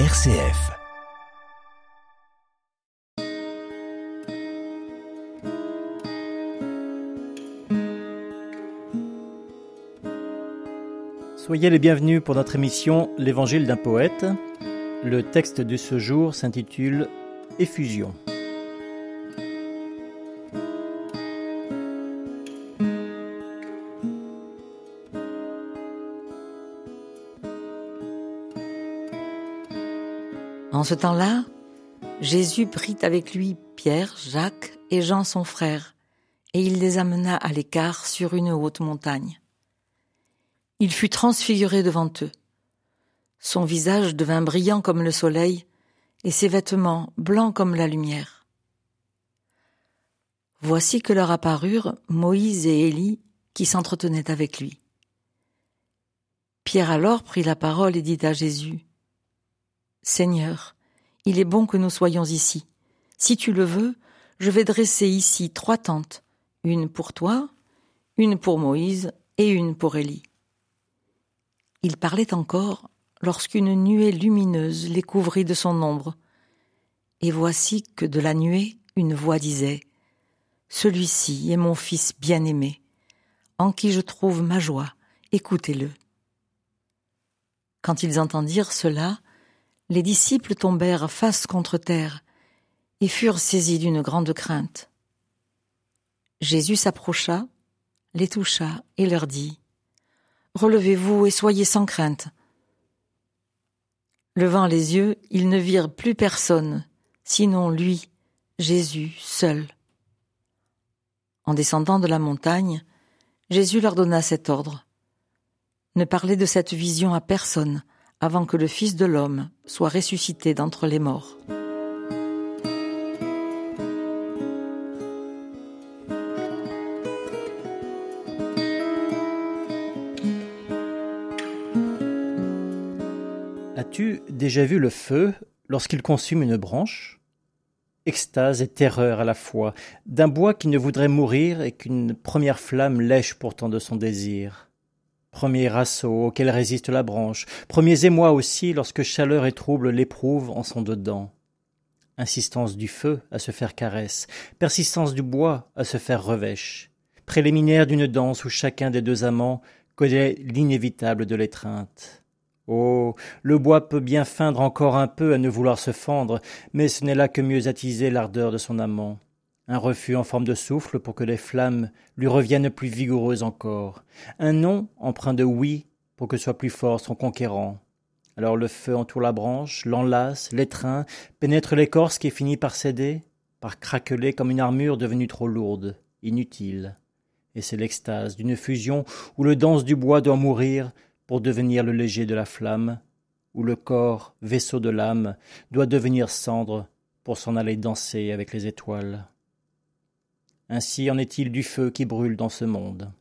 RCF. Soyez les bienvenus pour notre émission L'Évangile d'un poète. Le texte de ce jour s'intitule Effusion. En ce temps-là, Jésus prit avec lui Pierre, Jacques et Jean son frère, et il les amena à l'écart sur une haute montagne. Il fut transfiguré devant eux. Son visage devint brillant comme le soleil, et ses vêtements blancs comme la lumière. Voici que leur apparurent Moïse et Élie qui s'entretenaient avec lui. Pierre alors prit la parole et dit à Jésus, Seigneur, il est bon que nous soyons ici. Si tu le veux, je vais dresser ici trois tentes, une pour toi, une pour Moïse et une pour Élie. Il parlait encore lorsqu'une nuée lumineuse les couvrit de son ombre. Et voici que de la nuée une voix disait Celui-ci est mon fils bien-aimé, en qui je trouve ma joie, écoutez-le. Quand ils entendirent cela, les disciples tombèrent face contre terre et furent saisis d'une grande crainte. Jésus s'approcha, les toucha et leur dit Relevez-vous et soyez sans crainte. Levant les yeux, ils ne virent plus personne, sinon lui, Jésus seul. En descendant de la montagne, Jésus leur donna cet ordre. Ne parlez de cette vision à personne, avant que le Fils de l'homme soit ressuscité d'entre les morts. As-tu déjà vu le feu lorsqu'il consume une branche? Extase et terreur à la fois, d'un bois qui ne voudrait mourir et qu'une première flamme lèche pourtant de son désir. Premier assaut auquel résiste la branche, premiers émois aussi lorsque chaleur et trouble l'éprouvent en son dedans. Insistance du feu à se faire caresse, persistance du bois à se faire revêche, préliminaire d'une danse où chacun des deux amants connaît l'inévitable de l'étreinte. Oh, le bois peut bien feindre encore un peu à ne vouloir se fendre, mais ce n'est là que mieux attiser l'ardeur de son amant un refus en forme de souffle pour que les flammes lui reviennent plus vigoureuses encore, un non empreint de oui pour que soit plus fort son conquérant. Alors le feu entoure la branche, l'enlace, l'étreint, pénètre l'écorce qui finit par céder, par craqueler comme une armure devenue trop lourde, inutile. Et c'est l'extase d'une fusion où le dense du bois doit mourir pour devenir le léger de la flamme, où le corps, vaisseau de l'âme, doit devenir cendre pour s'en aller danser avec les étoiles. Ainsi en est-il du feu qui brûle dans ce monde.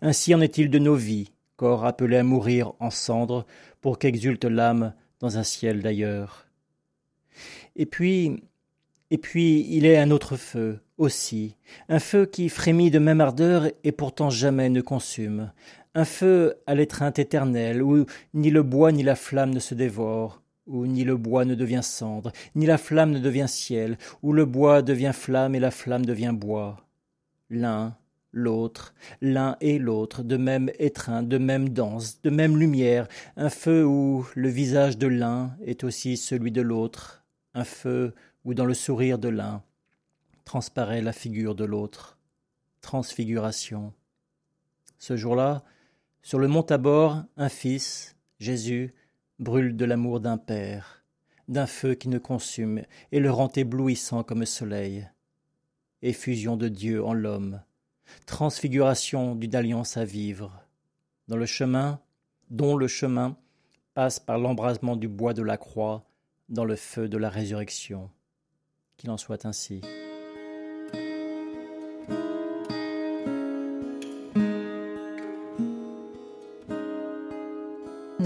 Ainsi en est-il de nos vies, corps appelés à mourir en cendres pour qu'exulte l'âme dans un ciel d'ailleurs. Et puis, et puis il est un autre feu aussi, un feu qui frémit de même ardeur et pourtant jamais ne consume, un feu à l'étreinte éternelle où ni le bois ni la flamme ne se dévorent, où ni le bois ne devient cendre, ni la flamme ne devient ciel, où le bois devient flamme et la flamme devient bois. L'un, l'autre, l'un et l'autre, de même étreint, de même danse, de même lumière, un feu où le visage de l'un est aussi celui de l'autre, un feu où dans le sourire de l'un transparaît la figure de l'autre. Transfiguration. Ce jour-là, sur le mont Tabor, un fils, Jésus, brûle de l'amour d'un père, d'un feu qui ne consume et le rend éblouissant comme soleil. Effusion de Dieu en l'homme, transfiguration d'une alliance à vivre. Dans le chemin, dont le chemin passe par l'embrasement du bois de la croix dans le feu de la résurrection. Qu'il en soit ainsi.